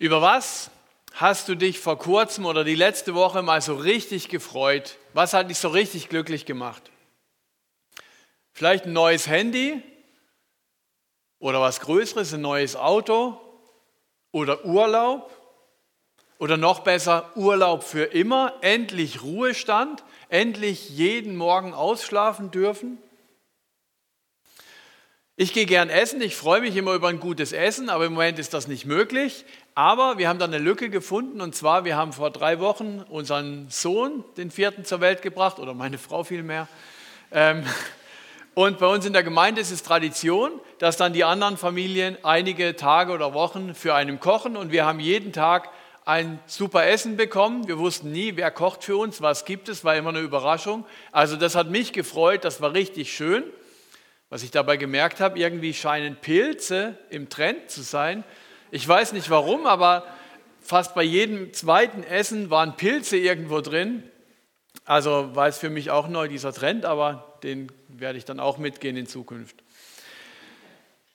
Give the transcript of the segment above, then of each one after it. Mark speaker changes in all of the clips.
Speaker 1: Über was hast du dich vor kurzem oder die letzte Woche mal so richtig gefreut? Was hat dich so richtig glücklich gemacht? Vielleicht ein neues Handy oder was Größeres, ein neues Auto oder Urlaub oder noch besser Urlaub für immer, endlich Ruhestand, endlich jeden Morgen ausschlafen dürfen. Ich gehe gern essen, ich freue mich immer über ein gutes Essen, aber im Moment ist das nicht möglich. Aber wir haben da eine Lücke gefunden und zwar, wir haben vor drei Wochen unseren Sohn, den vierten, zur Welt gebracht oder meine Frau vielmehr. Ähm, und bei uns in der Gemeinde ist es Tradition, dass dann die anderen Familien einige Tage oder Wochen für einen kochen und wir haben jeden Tag ein super Essen bekommen. Wir wussten nie, wer kocht für uns, was gibt es, war immer eine Überraschung. Also das hat mich gefreut, das war richtig schön. Was ich dabei gemerkt habe, irgendwie scheinen Pilze im Trend zu sein. Ich weiß nicht warum, aber fast bei jedem zweiten Essen waren Pilze irgendwo drin. Also war es für mich auch neu dieser Trend, aber den werde ich dann auch mitgehen in Zukunft.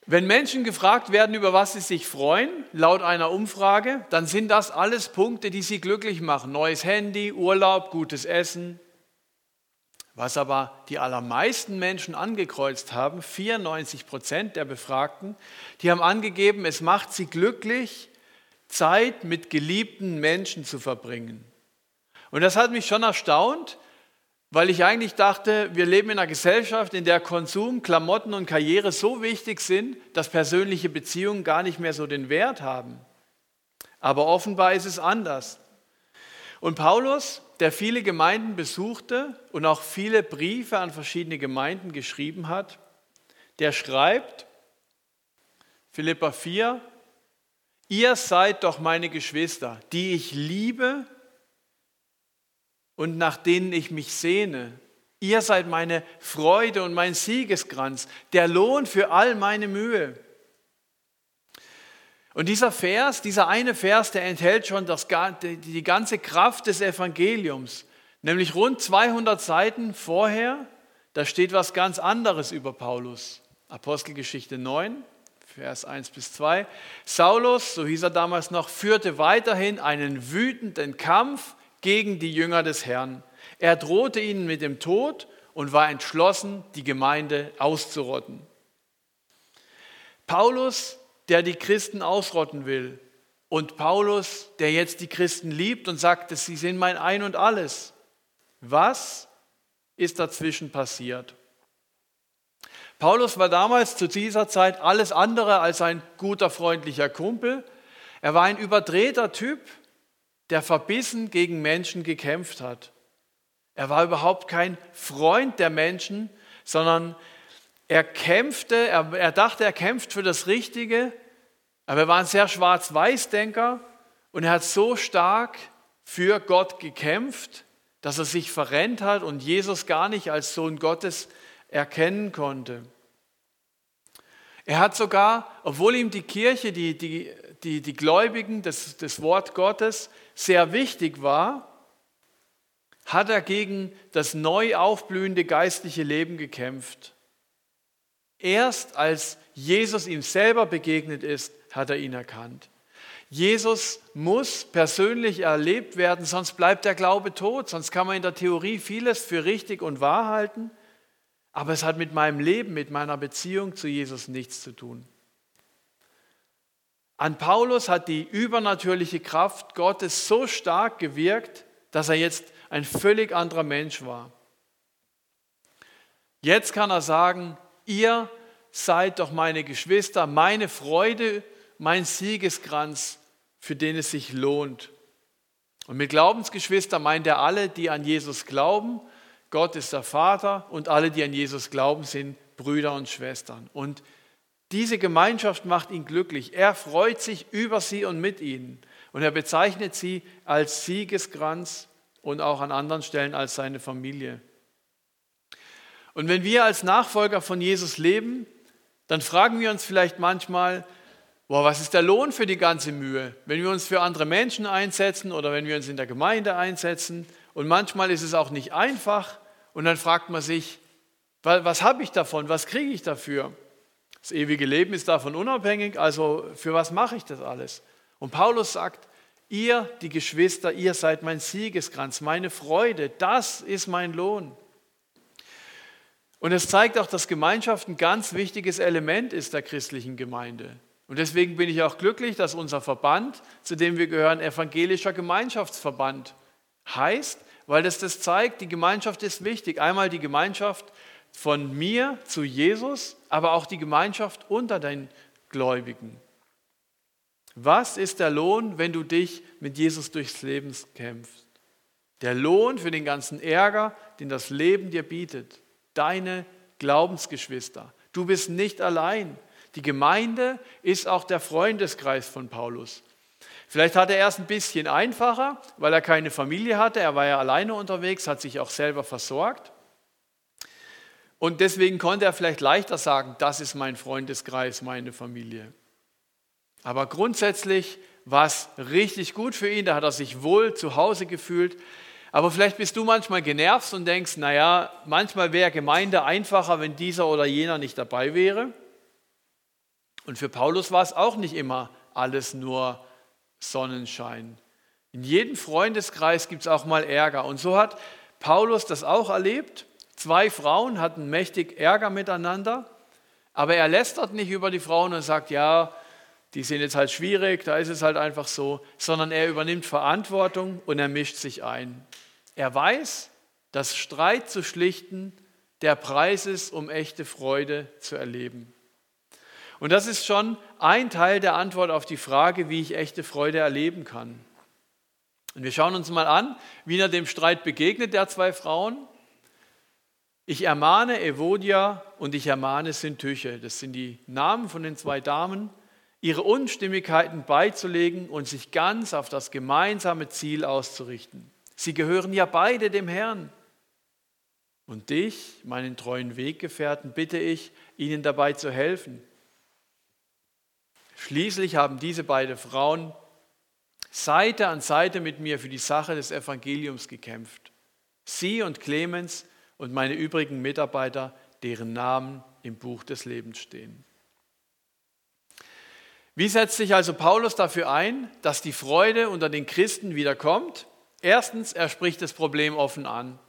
Speaker 1: Wenn Menschen gefragt werden, über was sie sich freuen, laut einer Umfrage, dann sind das alles Punkte, die sie glücklich machen. Neues Handy, Urlaub, gutes Essen, was aber die allermeisten Menschen angekreuzt haben, 94 Prozent der Befragten, die haben angegeben, es macht sie glücklich, Zeit mit geliebten Menschen zu verbringen. Und das hat mich schon erstaunt, weil ich eigentlich dachte, wir leben in einer Gesellschaft, in der Konsum, Klamotten und Karriere so wichtig sind, dass persönliche Beziehungen gar nicht mehr so den Wert haben. Aber offenbar ist es anders. Und Paulus der viele Gemeinden besuchte und auch viele Briefe an verschiedene Gemeinden geschrieben hat, der schreibt, Philippa 4, ihr seid doch meine Geschwister, die ich liebe und nach denen ich mich sehne. Ihr seid meine Freude und mein Siegeskranz, der Lohn für all meine Mühe. Und dieser Vers, dieser eine Vers, der enthält schon das, die ganze Kraft des Evangeliums. Nämlich rund 200 Seiten vorher, da steht was ganz anderes über Paulus. Apostelgeschichte 9, Vers 1 bis 2. Saulus, so hieß er damals noch, führte weiterhin einen wütenden Kampf gegen die Jünger des Herrn. Er drohte ihnen mit dem Tod und war entschlossen, die Gemeinde auszurotten. Paulus der die Christen ausrotten will. Und Paulus, der jetzt die Christen liebt und sagt, sie sind mein Ein und alles. Was ist dazwischen passiert? Paulus war damals zu dieser Zeit alles andere als ein guter, freundlicher Kumpel. Er war ein überdrehter Typ, der verbissen gegen Menschen gekämpft hat. Er war überhaupt kein Freund der Menschen, sondern er kämpfte, er, er dachte, er kämpft für das Richtige, aber er war ein sehr schwarz-weiß-Denker und er hat so stark für Gott gekämpft, dass er sich verrennt hat und Jesus gar nicht als Sohn Gottes erkennen konnte. Er hat sogar, obwohl ihm die Kirche, die, die, die, die Gläubigen, das, das Wort Gottes sehr wichtig war, hat er gegen das neu aufblühende geistliche Leben gekämpft. Erst als Jesus ihm selber begegnet ist, hat er ihn erkannt. Jesus muss persönlich erlebt werden, sonst bleibt der Glaube tot, sonst kann man in der Theorie vieles für richtig und wahr halten, aber es hat mit meinem Leben, mit meiner Beziehung zu Jesus nichts zu tun. An Paulus hat die übernatürliche Kraft Gottes so stark gewirkt, dass er jetzt ein völlig anderer Mensch war. Jetzt kann er sagen, ihr seid doch meine Geschwister, meine Freude, mein Siegeskranz, für den es sich lohnt. Und mit Glaubensgeschwister meint er alle, die an Jesus glauben. Gott ist der Vater und alle, die an Jesus glauben, sind Brüder und Schwestern. Und diese Gemeinschaft macht ihn glücklich. Er freut sich über sie und mit ihnen. Und er bezeichnet sie als Siegeskranz und auch an anderen Stellen als seine Familie. Und wenn wir als Nachfolger von Jesus leben, dann fragen wir uns vielleicht manchmal, boah, was ist der Lohn für die ganze Mühe? Wenn wir uns für andere Menschen einsetzen oder wenn wir uns in der Gemeinde einsetzen und manchmal ist es auch nicht einfach und dann fragt man sich, was, habe ich davon? Was kriege ich dafür? Das ewige Leben ist davon unabhängig, also für was mache ich das alles? Und Paulus sagt, ihr, die Geschwister, ihr seid mein Siegeskranz, meine Freude, das ist mein Lohn. Und es zeigt auch, dass Gemeinschaft ein ganz wichtiges Element ist der christlichen Gemeinde. Und deswegen bin ich auch glücklich, dass unser Verband, zu dem wir gehören, evangelischer Gemeinschaftsverband heißt, weil das das zeigt, die Gemeinschaft ist wichtig. Einmal die Gemeinschaft von mir zu Jesus, aber auch die Gemeinschaft unter den Gläubigen. Was ist der Lohn, wenn du dich mit Jesus durchs Leben kämpfst? Der Lohn für den ganzen Ärger, den das Leben dir bietet. Deine Glaubensgeschwister. Du bist nicht allein. Die Gemeinde ist auch der Freundeskreis von Paulus. Vielleicht hatte er es ein bisschen einfacher, weil er keine Familie hatte. Er war ja alleine unterwegs, hat sich auch selber versorgt. Und deswegen konnte er vielleicht leichter sagen, das ist mein Freundeskreis, meine Familie. Aber grundsätzlich war es richtig gut für ihn, da hat er sich wohl zu Hause gefühlt. Aber vielleicht bist du manchmal genervt und denkst, naja, manchmal wäre Gemeinde einfacher, wenn dieser oder jener nicht dabei wäre. Und für Paulus war es auch nicht immer alles nur Sonnenschein. In jedem Freundeskreis gibt es auch mal Ärger. Und so hat Paulus das auch erlebt. Zwei Frauen hatten mächtig Ärger miteinander, aber er lästert nicht über die Frauen und sagt, ja, die sind jetzt halt schwierig, da ist es halt einfach so, sondern er übernimmt Verantwortung und er mischt sich ein. Er weiß, dass Streit zu schlichten der Preis ist, um echte Freude zu erleben. Und das ist schon ein Teil der Antwort auf die Frage, wie ich echte Freude erleben kann. Und wir schauen uns mal an, wie er dem Streit begegnet, der zwei Frauen. Ich ermahne Evodia und ich ermahne Sintüche. Das sind die Namen von den zwei Damen, ihre Unstimmigkeiten beizulegen und sich ganz auf das gemeinsame Ziel auszurichten. Sie gehören ja beide dem Herrn. Und dich, meinen treuen Weggefährten, bitte ich, ihnen dabei zu helfen. Schließlich haben diese beiden Frauen Seite an Seite mit mir für die Sache des Evangeliums gekämpft. Sie und Clemens und meine übrigen Mitarbeiter, deren Namen im Buch des Lebens stehen. Wie setzt sich also Paulus dafür ein, dass die Freude unter den Christen wiederkommt? Erstens, er spricht das Problem offen an.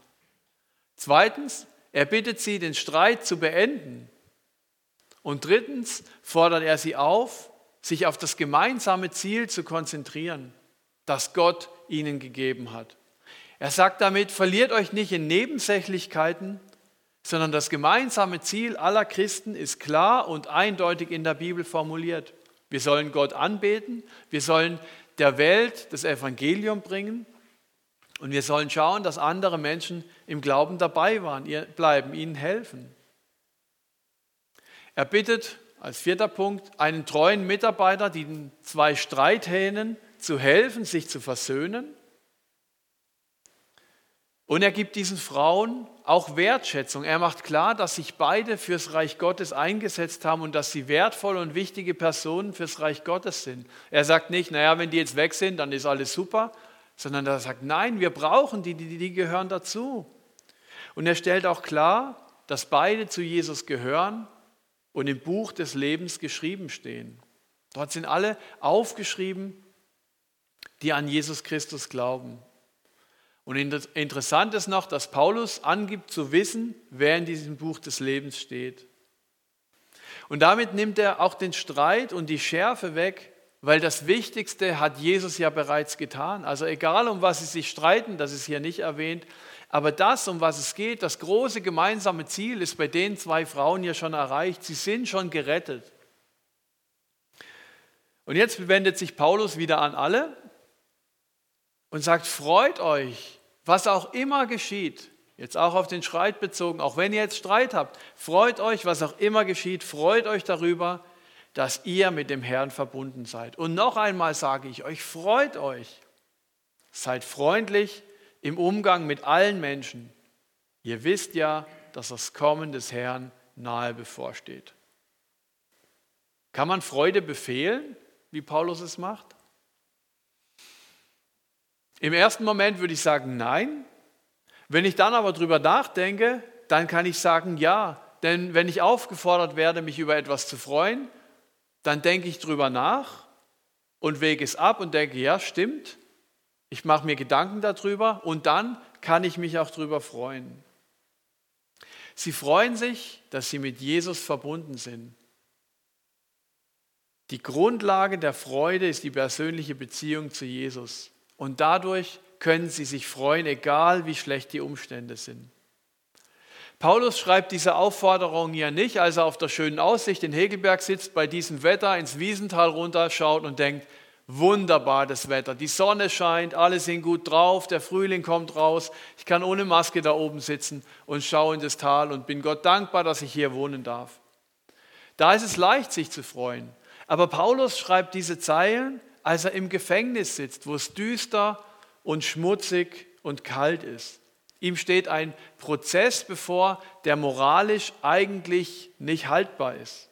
Speaker 1: Zweitens, er bittet sie, den Streit zu beenden. Und drittens fordert er sie auf, sich auf das gemeinsame Ziel zu konzentrieren, das Gott ihnen gegeben hat. Er sagt damit, verliert euch nicht in Nebensächlichkeiten, sondern das gemeinsame Ziel aller Christen ist klar und eindeutig in der Bibel formuliert. Wir sollen Gott anbeten, wir sollen der Welt das Evangelium bringen und wir sollen schauen, dass andere Menschen im Glauben dabei waren, bleiben, ihnen helfen. Er bittet als vierter Punkt, einen treuen Mitarbeiter, den zwei Streithähnen zu helfen, sich zu versöhnen. Und er gibt diesen Frauen auch Wertschätzung. Er macht klar, dass sich beide fürs Reich Gottes eingesetzt haben und dass sie wertvolle und wichtige Personen fürs Reich Gottes sind. Er sagt nicht, naja, wenn die jetzt weg sind, dann ist alles super, sondern er sagt, nein, wir brauchen die, die, die gehören dazu. Und er stellt auch klar, dass beide zu Jesus gehören und im Buch des Lebens geschrieben stehen. Dort sind alle aufgeschrieben, die an Jesus Christus glauben. Und interessant ist noch, dass Paulus angibt zu wissen, wer in diesem Buch des Lebens steht. Und damit nimmt er auch den Streit und die Schärfe weg, weil das Wichtigste hat Jesus ja bereits getan. Also egal, um was sie sich streiten, das ist hier nicht erwähnt, aber das, um was es geht, das große gemeinsame Ziel ist bei den zwei Frauen ja schon erreicht. Sie sind schon gerettet. Und jetzt wendet sich Paulus wieder an alle und sagt, freut euch, was auch immer geschieht. Jetzt auch auf den Streit bezogen, auch wenn ihr jetzt Streit habt, freut euch, was auch immer geschieht, freut euch darüber, dass ihr mit dem Herrn verbunden seid. Und noch einmal sage ich euch, freut euch, seid freundlich, im Umgang mit allen Menschen. Ihr wisst ja, dass das Kommen des Herrn nahe bevorsteht. Kann man Freude befehlen, wie Paulus es macht? Im ersten Moment würde ich sagen, nein. Wenn ich dann aber drüber nachdenke, dann kann ich sagen, ja. Denn wenn ich aufgefordert werde, mich über etwas zu freuen, dann denke ich drüber nach und wege es ab und denke, ja, stimmt, ich mache mir Gedanken darüber und dann kann ich mich auch darüber freuen. Sie freuen sich, dass sie mit Jesus verbunden sind. Die Grundlage der Freude ist die persönliche Beziehung zu Jesus. Und dadurch können sie sich freuen, egal wie schlecht die Umstände sind. Paulus schreibt diese Aufforderung ja nicht, als er auf der schönen Aussicht in Hegelberg sitzt, bei diesem Wetter ins Wiesental runterschaut und denkt, wunderbar das Wetter, die Sonne scheint, alle sind gut drauf, der Frühling kommt raus, ich kann ohne Maske da oben sitzen und schaue in das Tal und bin Gott dankbar, dass ich hier wohnen darf. Da ist es leicht, sich zu freuen. Aber Paulus schreibt diese Zeilen, als er im Gefängnis sitzt, wo es düster und schmutzig und kalt ist. Ihm steht ein Prozess bevor, der moralisch eigentlich nicht haltbar ist.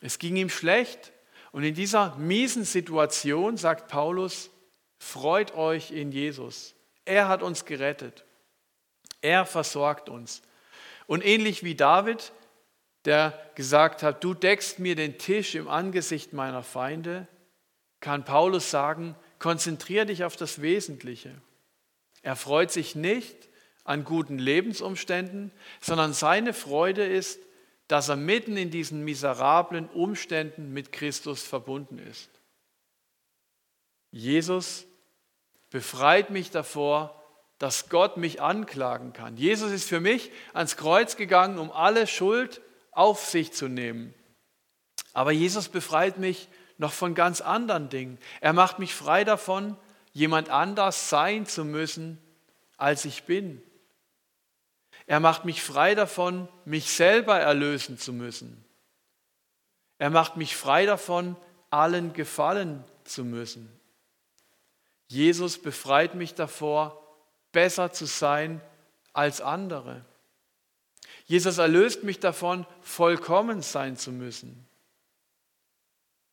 Speaker 1: Es ging ihm schlecht und in dieser miesen Situation sagt Paulus, freut euch in Jesus. Er hat uns gerettet. Er versorgt uns. Und ähnlich wie David, der gesagt hat, du deckst mir den Tisch im Angesicht meiner Feinde, kann Paulus sagen, konzentriere dich auf das Wesentliche. Er freut sich nicht an guten Lebensumständen, sondern seine Freude ist, dass er mitten in diesen miserablen Umständen mit Christus verbunden ist. Jesus befreit mich davor, dass Gott mich anklagen kann. Jesus ist für mich ans Kreuz gegangen, um alle Schuld auf sich zu nehmen. Aber Jesus befreit mich noch von ganz anderen Dingen. Er macht mich frei davon, jemand anders sein zu müssen, als ich bin. Er macht mich frei davon, mich selber erlösen zu müssen. Er macht mich frei davon, allen gefallen zu müssen. Jesus befreit mich davor, besser zu sein als andere. Jesus erlöst mich davon, vollkommen sein zu müssen.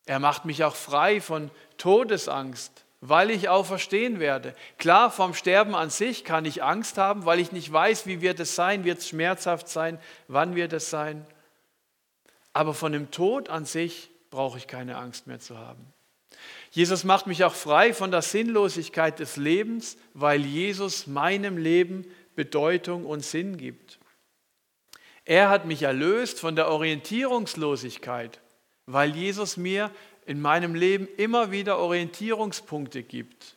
Speaker 1: Er macht mich auch frei von Todesangst, weil ich auferstehen werde. Klar, vom Sterben an sich kann ich Angst haben, weil ich nicht weiß, wie wird es sein, wird es schmerzhaft sein, wann wird es sein. Aber von dem Tod an sich brauche ich keine Angst mehr zu haben. Jesus macht mich auch frei von der Sinnlosigkeit des Lebens, weil Jesus meinem Leben Bedeutung und Sinn gibt. Er hat mich erlöst von der Orientierungslosigkeit, weil Jesus mir in meinem Leben immer wieder Orientierungspunkte gibt.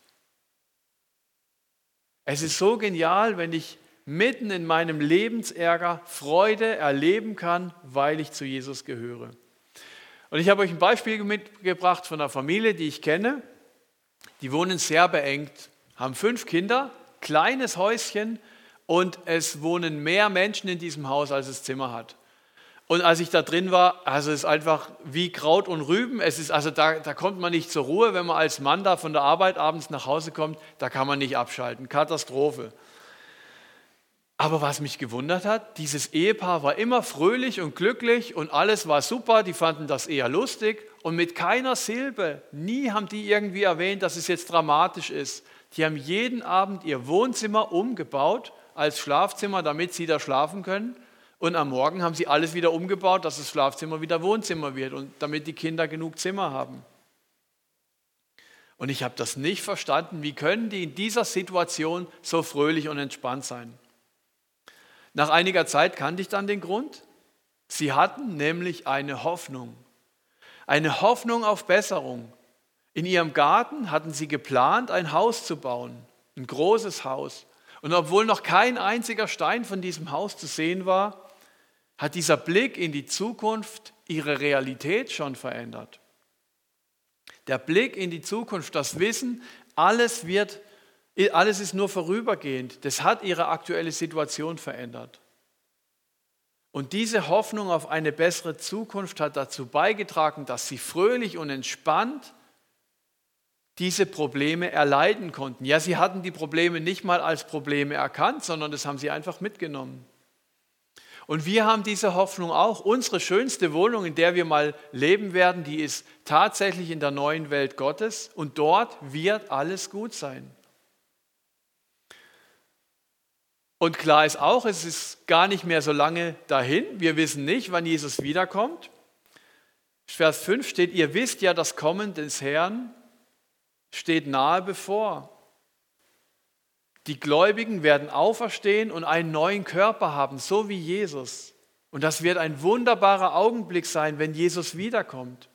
Speaker 1: Es ist so genial, wenn ich mitten in meinem Lebensärger Freude erleben kann, weil ich zu Jesus gehöre. Und ich habe euch ein Beispiel mitgebracht von einer Familie, die ich kenne. Die wohnen sehr beengt, haben fünf Kinder, kleines Häuschen und es wohnen mehr Menschen in diesem Haus, als es Zimmer hat. Und als ich da drin war, also es ist einfach wie Kraut und Rüben. Es ist, also da, da kommt man nicht zur Ruhe, wenn man als Mann da von der Arbeit abends nach Hause kommt, da kann man nicht abschalten. Katastrophe. Aber was mich gewundert hat, dieses Ehepaar war immer fröhlich und glücklich und alles war super, die fanden das eher lustig und mit keiner Silbe, nie haben die irgendwie erwähnt, dass es jetzt dramatisch ist. Die haben jeden Abend ihr Wohnzimmer umgebaut als Schlafzimmer, damit sie da schlafen können und am Morgen haben sie alles wieder umgebaut, dass das Schlafzimmer wieder Wohnzimmer wird und damit die Kinder genug Zimmer haben. Und ich habe das nicht verstanden. Wie können die in dieser Situation so fröhlich und entspannt sein? Nach einiger Zeit kannte ich dann den Grund. Sie hatten nämlich eine Hoffnung. Eine Hoffnung auf Besserung. In ihrem Garten hatten sie geplant, ein Haus zu bauen. Ein großes Haus. Und obwohl noch kein einziger Stein von diesem Haus zu sehen war, hat dieser Blick in die Zukunft ihre Realität schon verändert. Der Blick in die Zukunft, das Wissen, alles wird, alles ist nur vorübergehend, das hat ihre aktuelle Situation verändert. Und diese Hoffnung auf eine bessere Zukunft hat dazu beigetragen, dass sie fröhlich und entspannt diese Probleme erleiden konnten. Ja, sie hatten die Probleme nicht mal als Probleme erkannt, sondern das haben sie einfach mitgenommen. Und wir haben diese Hoffnung auch. Unsere schönste Wohnung, in der wir mal leben werden, die ist tatsächlich in der neuen Welt Gottes und dort wird alles gut sein. Und klar ist auch, es ist gar nicht mehr so lange dahin. Wir wissen nicht, wann Jesus wiederkommt. Vers 5 steht, ihr wisst ja, das Kommen des Herrn steht nahe bevor. Die Gläubigen werden auferstehen und einen neuen Körper haben, so wie Jesus. Und das wird ein wunderbarer Augenblick sein, wenn Jesus wiederkommt.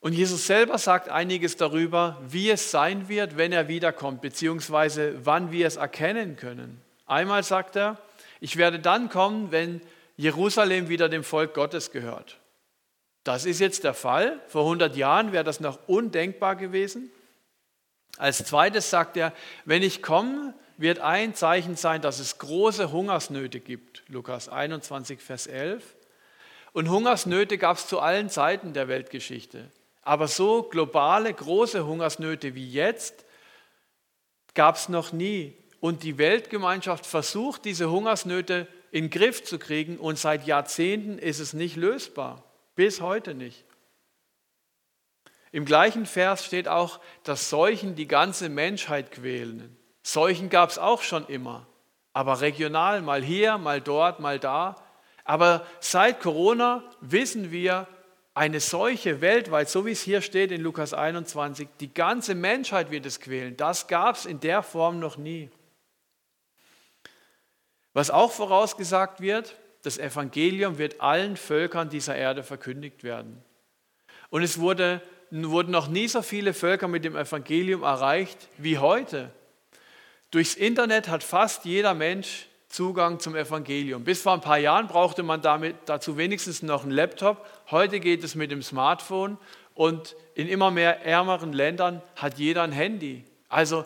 Speaker 1: Und Jesus selber sagt einiges darüber, wie es sein wird, wenn er wiederkommt, beziehungsweise wann wir es erkennen können. Einmal sagt er, ich werde dann kommen, wenn Jerusalem wieder dem Volk Gottes gehört. Das ist jetzt der Fall. Vor 100 Jahren wäre das noch undenkbar gewesen. Als zweites sagt er, wenn ich komme, wird ein Zeichen sein, dass es große Hungersnöte gibt. Lukas 21, Vers 11. Und Hungersnöte gab es zu allen Zeiten der Weltgeschichte. Aber so globale, große Hungersnöte wie jetzt gab es noch nie. Und die Weltgemeinschaft versucht, diese Hungersnöte in den Griff zu kriegen. Und seit Jahrzehnten ist es nicht lösbar. Bis heute nicht. Im gleichen Vers steht auch, dass Seuchen die ganze Menschheit quälen. Seuchen gab es auch schon immer, aber regional, mal hier, mal dort, mal da. Aber seit Corona wissen wir, eine Seuche weltweit, so wie es hier steht in Lukas 21, die ganze Menschheit wird es quälen. Das gab es in der Form noch nie. Was auch vorausgesagt wird, das Evangelium wird allen Völkern dieser Erde verkündigt werden. Und es wurde wurden noch nie so viele Völker mit dem Evangelium erreicht wie heute. Durchs Internet hat fast jeder Mensch Zugang zum Evangelium. Bis vor ein paar Jahren brauchte man damit, dazu wenigstens noch einen Laptop. Heute geht es mit dem Smartphone und in immer mehr ärmeren Ländern hat jeder ein Handy. Also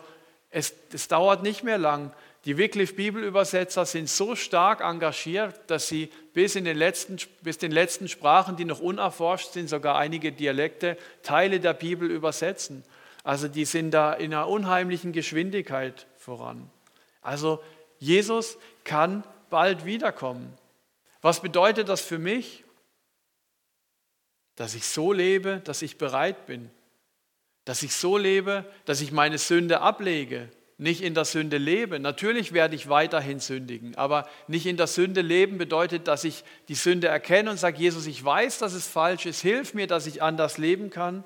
Speaker 1: es, es dauert nicht mehr lang, die Wycliffe Bibelübersetzer sind so stark engagiert, dass sie bis, in den letzten, bis den letzten Sprachen, die noch unerforscht sind, sogar einige Dialekte, Teile der Bibel übersetzen. Also die sind da in einer unheimlichen Geschwindigkeit voran. Also Jesus kann bald wiederkommen. Was bedeutet das für mich? Dass ich so lebe, dass ich bereit bin. Dass ich so lebe, dass ich meine Sünde ablege, nicht in der Sünde lebe. Natürlich werde ich weiterhin sündigen, aber nicht in der Sünde leben bedeutet, dass ich die Sünde erkenne und sage, Jesus, ich weiß, dass es falsch ist, hilf mir, dass ich anders leben kann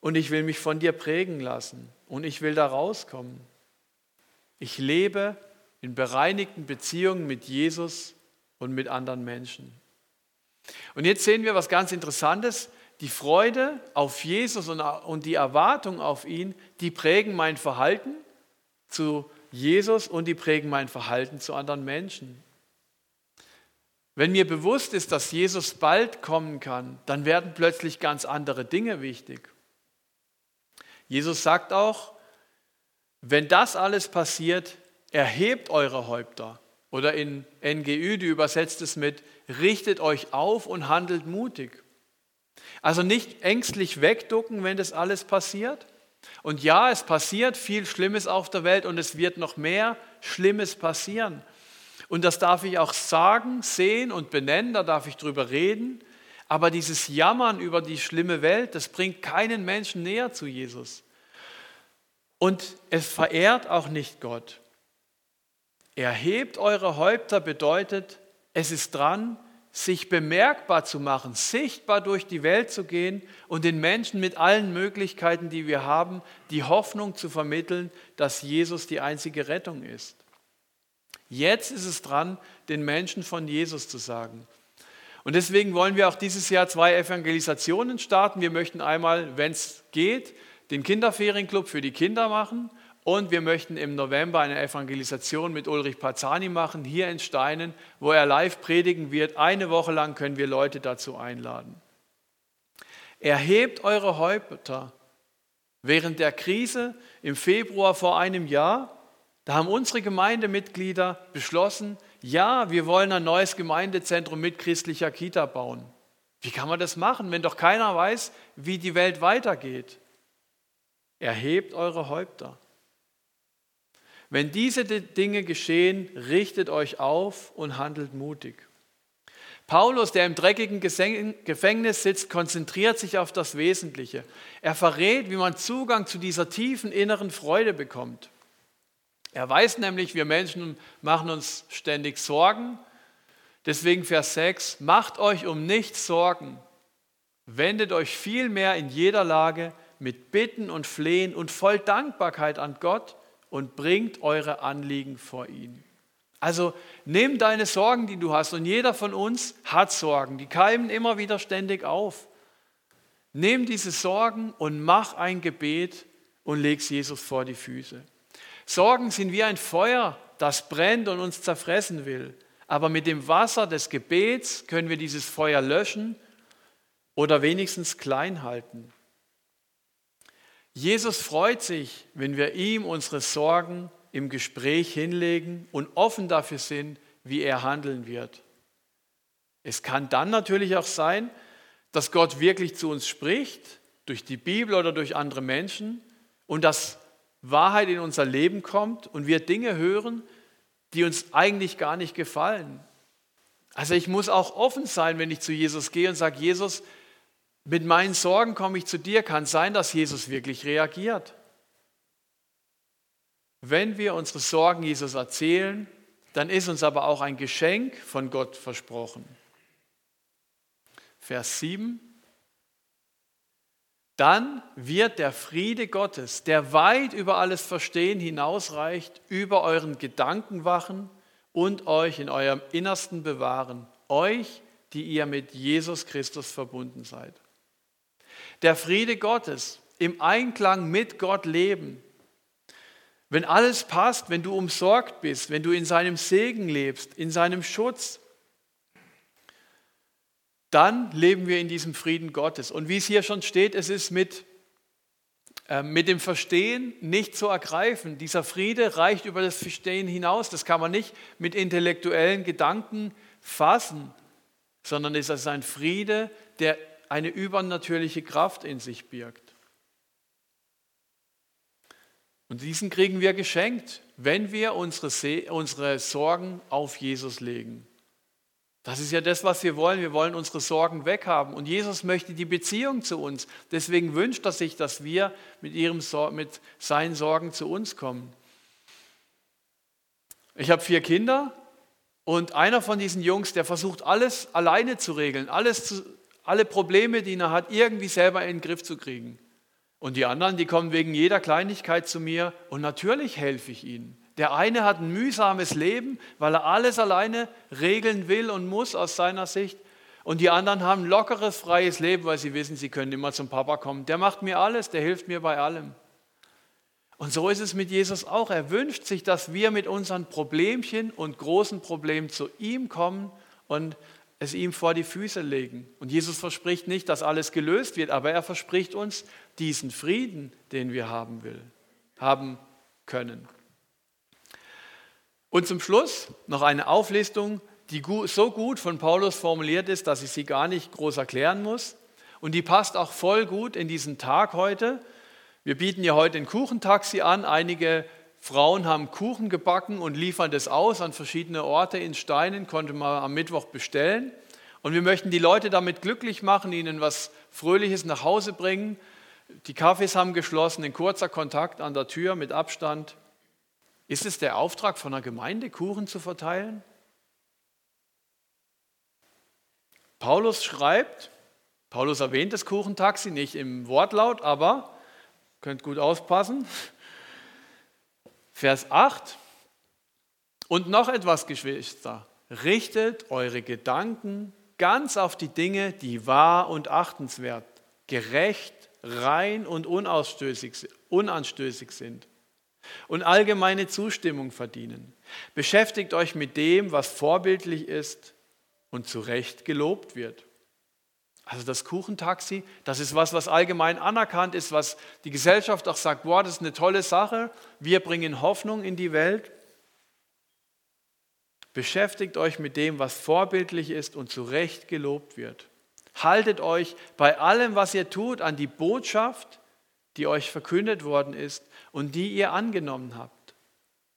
Speaker 1: und ich will mich von dir prägen lassen und ich will da rauskommen. Ich lebe in bereinigten Beziehungen mit Jesus und mit anderen Menschen. Und jetzt sehen wir was ganz Interessantes. Die Freude auf Jesus und die Erwartung auf ihn, die prägen mein Verhalten zu Jesus und die prägen mein Verhalten zu anderen Menschen. Wenn mir bewusst ist, dass Jesus bald kommen kann, dann werden plötzlich ganz andere Dinge wichtig. Jesus sagt auch, wenn das alles passiert, erhebt eure Häupter. Oder in NGÜ, die übersetzt es mit, richtet euch auf und handelt mutig. Also nicht ängstlich wegducken, wenn das alles passiert, und ja, es passiert viel Schlimmes auf der Welt und es wird noch mehr Schlimmes passieren. Und das darf ich auch sagen, sehen und benennen, da darf ich drüber reden. Aber dieses Jammern über die schlimme Welt, das bringt keinen Menschen näher zu Jesus. Und es verehrt auch nicht Gott. Erhebt eure Häupter bedeutet, es ist dran, sich bemerkbar zu machen, sichtbar durch die Welt zu gehen und den Menschen mit allen Möglichkeiten, die wir haben, die Hoffnung zu vermitteln, dass Jesus die einzige Rettung ist. Jetzt ist es dran, den Menschen von Jesus zu sagen. Und deswegen wollen wir auch dieses Jahr zwei Evangelisationen starten. Wir möchten einmal, wenn es geht, den Kinderferienclub für die Kinder machen und wir möchten im November eine Evangelisation mit Ulrich Pazzani machen, hier in Steinen, wo er live predigen wird. Eine Woche lang können wir Leute dazu einladen. Erhebt eure Häupter. Während der Krise im Februar vor einem Jahr, da haben unsere Gemeindemitglieder beschlossen, ja, wir wollen ein neues Gemeindezentrum mit christlicher Kita bauen. Wie kann man das machen, wenn doch keiner weiß, wie die Welt weitergeht? Erhebt eure Häupter. Wenn diese Dinge geschehen, richtet euch auf und handelt mutig. Paulus, der im dreckigen Gefängnis sitzt, konzentriert sich auf das Wesentliche. Er verrät, wie man Zugang zu dieser tiefen inneren Freude bekommt. Er weiß nämlich, wir Menschen machen uns ständig Sorgen. Deswegen Vers 6, macht euch um nichts Sorgen, Wendet euch vielmehr in jeder Lage mit Bitten und Flehen und voll Dankbarkeit an Gott und bringt eure Anliegen vor ihn. Also nimm deine Sorgen, die du hast, und jeder von uns hat Sorgen, die keimen immer wieder ständig auf. Nimm diese Sorgen und mach ein Gebet und leg Jesus vor die Füße. Sorgen sind wie ein Feuer, das brennt und uns zerfressen will. Aber mit dem Wasser des Gebets können wir dieses Feuer löschen oder wenigstens klein halten. Jesus freut sich, wenn wir ihm unsere Sorgen im Gespräch hinlegen und offen dafür sind, wie er handeln wird. Es kann dann natürlich auch sein, dass Gott wirklich zu uns spricht, durch die Bibel oder durch andere Menschen, und dass Wahrheit in unser Leben kommt und wir Dinge hören, die uns eigentlich gar nicht gefallen. Also ich muss auch offen sein, wenn ich zu Jesus gehe und sage, Jesus, mit meinen Sorgen komme ich zu dir. Kann sein, dass Jesus wirklich reagiert. Wenn wir unsere Sorgen Jesus erzählen, dann ist uns aber auch ein Geschenk von Gott versprochen. Vers 7. Dann wird der Friede Gottes, der weit über alles Verstehen hinausreicht, über euren Gedanken wachen und euch in eurem Innersten bewahren, euch, die ihr mit Jesus Christus verbunden seid. Der Friede Gottes, im Einklang mit Gott leben, wenn alles passt, wenn du umsorgt bist, wenn du in seinem Segen lebst, in seinem Schutz, dann leben wir in diesem Frieden Gottes. Und wie es hier schon steht, es ist mit, äh, mit dem Verstehen nicht zu ergreifen. Dieser Friede reicht über das Verstehen hinaus. Das kann man nicht mit intellektuellen Gedanken fassen, sondern es ist ein Friede, der eine übernatürliche Kraft in sich birgt. Und diesen kriegen wir geschenkt, wenn wir unsere, unsere Sorgen auf Jesus legen. Das ist ja das, was wir wollen. Wir wollen unsere Sorgen weghaben. Und Jesus möchte die Beziehung zu uns. Deswegen wünscht er sich, dass wir mit, ihrem, mit seinen Sorgen zu uns kommen. Ich habe vier Kinder und einer von diesen Jungs, der versucht alles alleine zu regeln, alles zu, alle Probleme, die er hat, irgendwie selber in den Griff zu kriegen. Und die anderen, die kommen wegen jeder Kleinigkeit zu mir und natürlich helfe ich ihnen. Der eine hat ein mühsames Leben, weil er alles alleine regeln will und muss aus seiner Sicht. Und die anderen haben ein lockeres, freies Leben, weil sie wissen, sie können immer zum Papa kommen. Der macht mir alles, der hilft mir bei allem. Und so ist es mit Jesus auch. Er wünscht sich, dass wir mit unseren Problemchen und großen Problemen zu ihm kommen und es ihm vor die Füße legen. Und Jesus verspricht nicht, dass alles gelöst wird, aber er verspricht uns diesen Frieden, den wir haben will, haben können. Und zum Schluss noch eine Auflistung, die so gut von Paulus formuliert ist, dass ich sie gar nicht groß erklären muss. Und die passt auch voll gut in diesen Tag heute. Wir bieten ja heute ein Kuchentaxi an. Einige Frauen haben Kuchen gebacken und liefern das aus an verschiedene Orte in Steinen, konnte man am Mittwoch bestellen. Und wir möchten die Leute damit glücklich machen, ihnen was Fröhliches nach Hause bringen. Die Cafés haben geschlossen, in kurzer Kontakt an der Tür mit Abstand. Ist es der Auftrag von einer Gemeinde, Kuchen zu verteilen? Paulus schreibt, Paulus erwähnt das Kuchentaxi nicht im Wortlaut, aber könnt gut aufpassen. Vers 8. Und noch etwas, Geschwister. Richtet eure Gedanken ganz auf die Dinge, die wahr und achtenswert, gerecht, rein und unanstößig sind und allgemeine Zustimmung verdienen. Beschäftigt euch mit dem, was vorbildlich ist und zu Recht gelobt wird. Also das Kuchentaxi, das ist was, was allgemein anerkannt ist, was die Gesellschaft auch sagt, boah, das ist eine tolle Sache, wir bringen Hoffnung in die Welt. Beschäftigt euch mit dem, was vorbildlich ist und zu Recht gelobt wird. Haltet euch bei allem, was ihr tut, an die Botschaft, die euch verkündet worden ist und die ihr angenommen habt.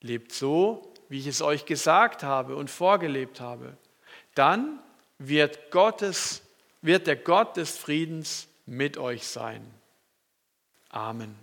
Speaker 1: Lebt so, wie ich es euch gesagt habe und vorgelebt habe. Dann wird Gottes wird der Gott des Friedens mit euch sein. Amen.